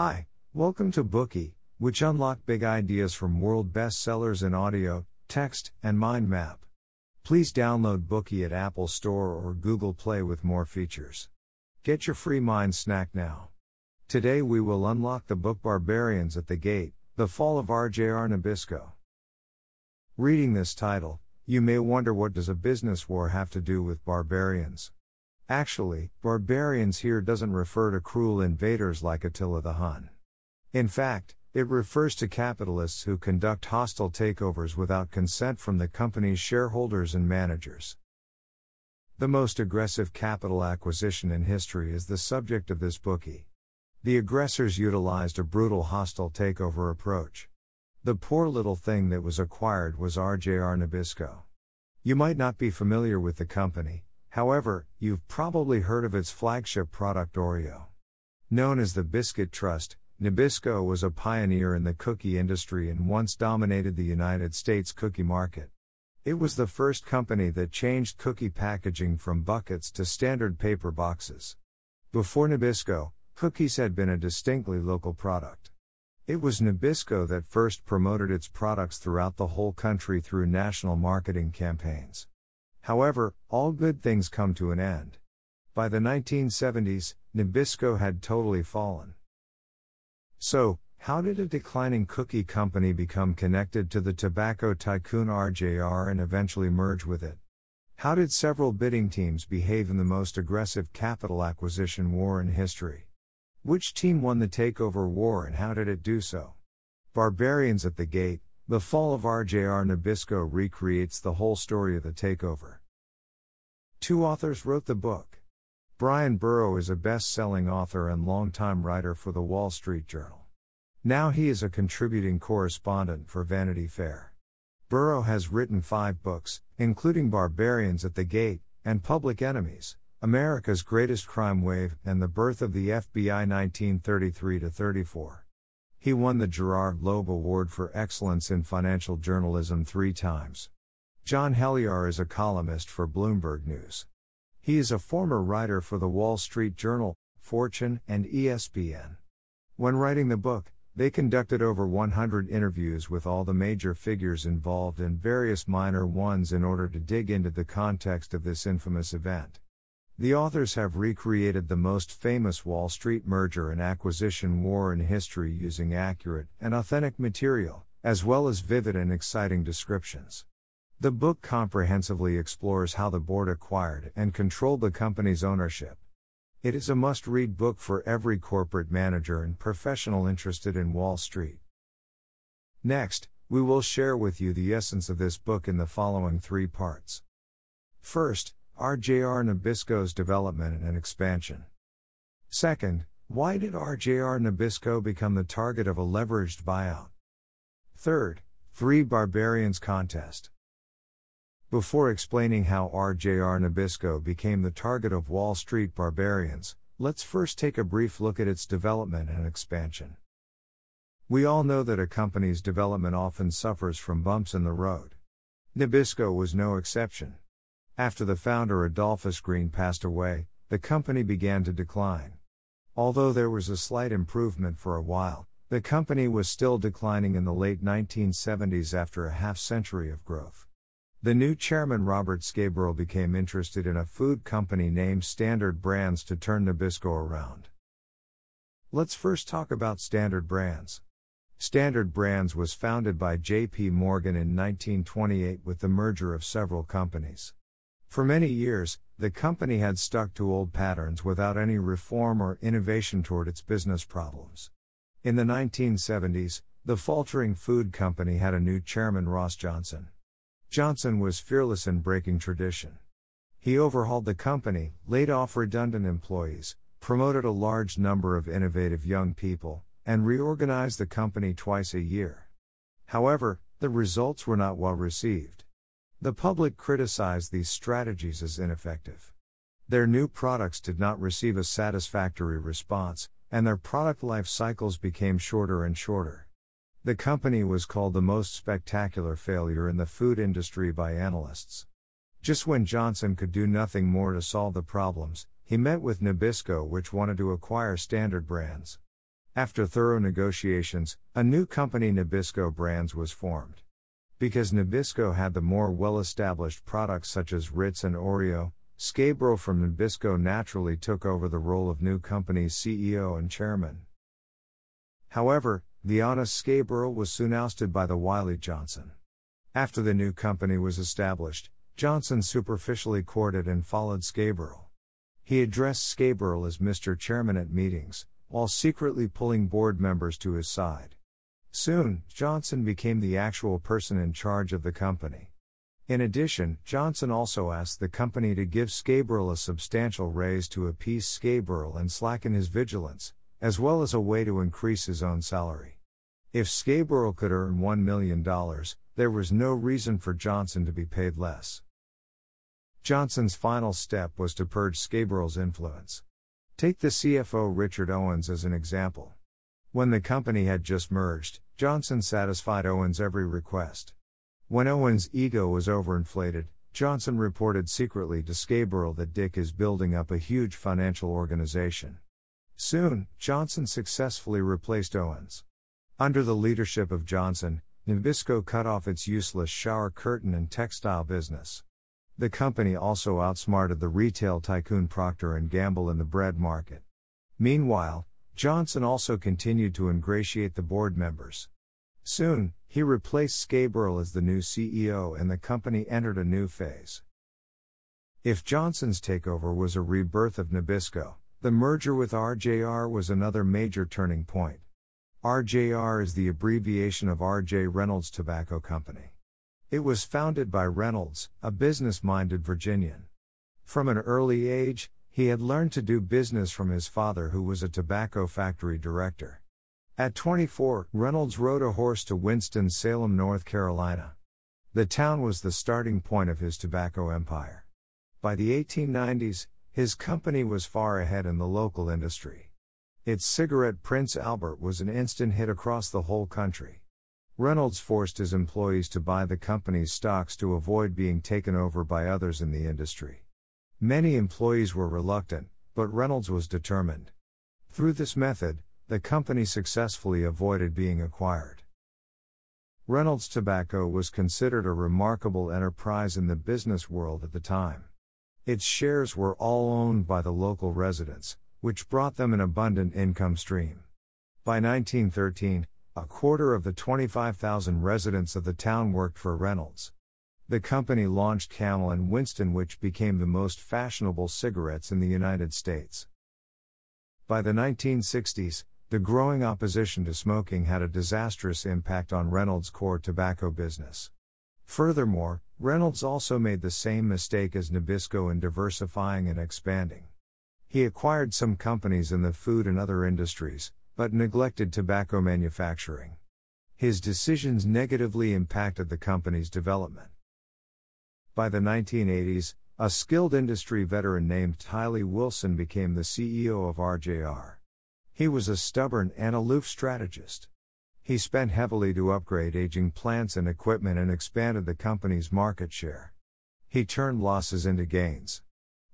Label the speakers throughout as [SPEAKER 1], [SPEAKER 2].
[SPEAKER 1] Hi, welcome to Bookey, which unlock big ideas from world bestsellers in audio, text, and mind map. Please download Bookey at Apple Store or Google Play with more features. Get your free mind snack now. Today we will unlock the book Barbarians at the Gate, The Fall of RJR Nabisco. Reading this title, you may wonder what does a business war have to do with barbarians? Actually, barbarians here doesn't refer to cruel invaders like Attila the Hun. In fact, it refers to capitalists who conduct hostile takeovers without consent from the company's shareholders and managers. The most aggressive capital acquisition in history is the subject of this bookie. The aggressors utilized a brutal hostile takeover approach. The poor little thing that was acquired was RJR Nabisco. You might not be familiar with the company, However, you've probably heard of its flagship product Oreo. Known as the Biscuit Trust, Nabisco was a pioneer in the cookie industry and once dominated the United States cookie market. It was the first company that changed cookie packaging from buckets to standard paper boxes. Before Nabisco, cookies had been a distinctly local product. It was Nabisco that first promoted its products throughout the whole country through national marketing campaigns. However, all good things come to an end. By the 1970s, Nabisco had totally fallen. So, how did a declining cookie company become connected to the tobacco tycoon RJR and eventually merge with it? How did several bidding teams behave in the most aggressive capital acquisition war in history? Which team won the takeover war and how did it do so? Barbarians at the Gate, the fall of RJR Nabisco recreates the whole story of the takeover. Two authors wrote the book. Bryan Burrough is a best selling author and longtime writer for the Wall Street Journal. Now he is a contributing correspondent for Vanity Fair. Burrough has written five books, including Barbarians at the Gate and Public Enemies, America's Greatest Crime Wave, and The Birth of the FBI 1933 34. He won the Gerald Loeb Award for Excellence in Financial Journalism three times. John Helyar is a columnist for Bloomberg News. He is a former writer for the Wall Street Journal, Fortune, and ESPN. When writing the book, they conducted over 100 interviews with all the major figures involved and various minor ones in order to dig into the context of this infamous event. The authors have recreated the most famous Wall Street merger and acquisition war in history using accurate and authentic material, as well as vivid and exciting descriptions. The book comprehensively explores how the board acquired and controlled the company's ownership. It is a must read book for every corporate manager and professional interested in Wall Street. Next, we will share with you the essence of this book in the following three parts. First, RJR Nabisco's development and expansion. Second, why did RJR Nabisco become the target of a leveraged buyout? Third, Three Barbarians Contest. Before explaining how RJR Nabisco became the target of Wall Street barbarians, let's first take a brief look at its development and expansion. We all know that a company's development often suffers from bumps in the road. Nabisco was no exception. After the founder Adolphus Green passed away, the company began to decline. Although there was a slight improvement for a while, the company was still declining in the late 1970s after a half century of growth. The new chairman Robert Schaeberle became interested in a food company named Standard Brands to turn Nabisco around. Let's first talk about Standard Brands. Standard Brands was founded by J.P. Morgan in 1928 with the merger of several companies. For many years, the company had stuck to old patterns without any reform or innovation toward its business problems. In the 1970s, the faltering food company had a new chairman, Ross Johnson. Johnson was fearless in breaking tradition. He overhauled the company, laid off redundant employees, promoted a large number of innovative young people, and reorganized the company twice a year. However, the results were not well received. The public criticized these strategies as ineffective. Their new products did not receive a satisfactory response, and their product life cycles became shorter and shorter. The company was called the most spectacular failure in the food industry by analysts. Just when Johnson could do nothing more to solve the problems, he met with Nabisco, which wanted to acquire Standard Brands. After thorough negotiations, a new company Nabisco Brands was formed. Because Nabisco had the more well established products such as Ritz and Oreo, Schaeberle from Nabisco naturally took over the role of new company's CEO and chairman. However, the honest Schaeberle was soon ousted by the wily Johnson. After the new company was established, Johnson superficially courted and followed Schaeberle. He addressed Schaeberle as Mr. Chairman at meetings, while secretly pulling board members to his side. Soon, Johnson became the actual person in charge of the company. In addition, Johnson also asked the company to give Schaeberle a substantial raise to appease Schaeberle and slacken his vigilance, as well as a way to increase his own salary. If Schaeberle could earn $1 million, there was no reason for Johnson to be paid less. Johnson's final step was to purge Schaeberle's influence. Take the CFO Richard Owens as an example. When the company had just merged, Johnson satisfied Owens' every request. When Owens' ego was overinflated, Johnson reported secretly to Schaeberle that Dick is building up a huge financial organization. Soon, Johnson successfully replaced Owens. Under the leadership of Johnson, Nabisco cut off its useless shower curtain and textile business. The company also outsmarted the retail tycoon Procter & Gamble in the bread market. Meanwhile, Johnson also continued to ingratiate the board members. Soon, he replaced Schaeberle as the new CEO and the company entered a new phase. If Johnson's takeover was a rebirth of Nabisco, the merger with RJR was another major turning point. RJR is the abbreviation of RJ Reynolds Tobacco Company. It was founded by Reynolds, a business minded Virginian. From an early age, he had learned to do business from his father, who was a tobacco factory director. At 24, Reynolds rode a horse to Winston-Salem, North Carolina. The town was the starting point of his tobacco empire. By the 1890s, his company was far ahead in the local industry. Its cigarette Prince Albert was an instant hit across the whole country. Reynolds forced his employees to buy the company's stocks to avoid being taken over by others in the industry. Many employees were reluctant, but Reynolds was determined. Through this method, the company successfully avoided being acquired. Reynolds Tobacco was considered a remarkable enterprise in the business world at the time. Its shares were all owned by the local residents, which brought them an abundant income stream. By 1913, a quarter of the 25,000 residents of the town worked for Reynolds. The company launched Camel and Winston, which became the most fashionable cigarettes in the United States. By the 1960s, the growing opposition to smoking had a disastrous impact on Reynolds' core tobacco business. Furthermore, Reynolds also made the same mistake as Nabisco in diversifying and expanding. He acquired some companies in the food and other industries, but neglected tobacco manufacturing. His decisions negatively impacted the company's development. By the 1980s, a skilled industry veteran named Tylee Wilson became the CEO of RJR. He was a stubborn and aloof strategist. He spent heavily to upgrade aging plants and equipment and expanded the company's market share. He turned losses into gains.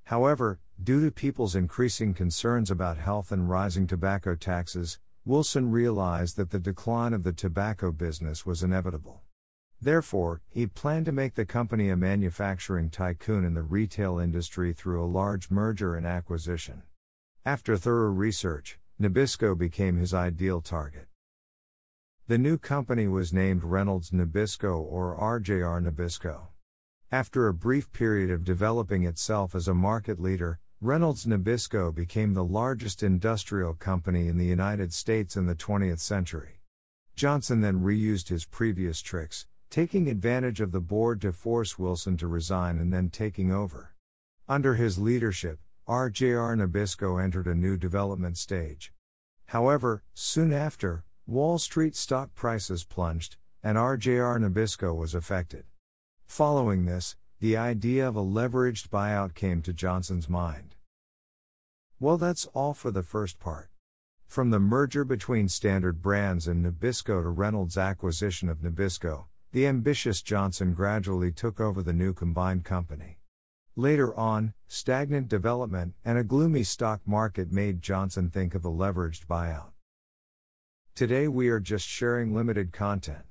[SPEAKER 1] However, due to people's increasing concerns about health and rising tobacco taxes, Wilson realized that the decline of the tobacco business was inevitable. Therefore, he planned to make the company a manufacturing tycoon in the retail industry through a large merger and acquisition. After thorough research, Nabisco became his ideal target. The new company was named Reynolds Nabisco or RJR Nabisco. After a brief period of developing itself as a market leader, Reynolds Nabisco became the largest industrial company in the United States in the 20th century. Johnson then reused his previous tricks, taking advantage of the board to force Wilson to resign and then taking over. Under his leadership, RJR Nabisco entered a new development stage. However, soon after, Wall Street stock prices plunged, and RJR Nabisco was affected. Following this, the idea of a leveraged buyout came to Johnson's mind. Well, that's all for the first part. From the merger between Standard Brands and Nabisco to Reynolds' acquisition of Nabisco, the ambitious Johnson gradually took over the new combined company. Later on, stagnant development and a gloomy stock market made Johnson think of a leveraged buyout. Today we are just sharing limited content.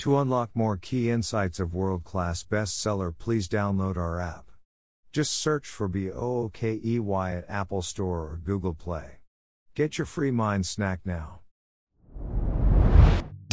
[SPEAKER 1] To unlock more key insights of world class bestseller, please download our app. Just search for BOOKEY at Apple Store or Google Play. Get your free mind snack now.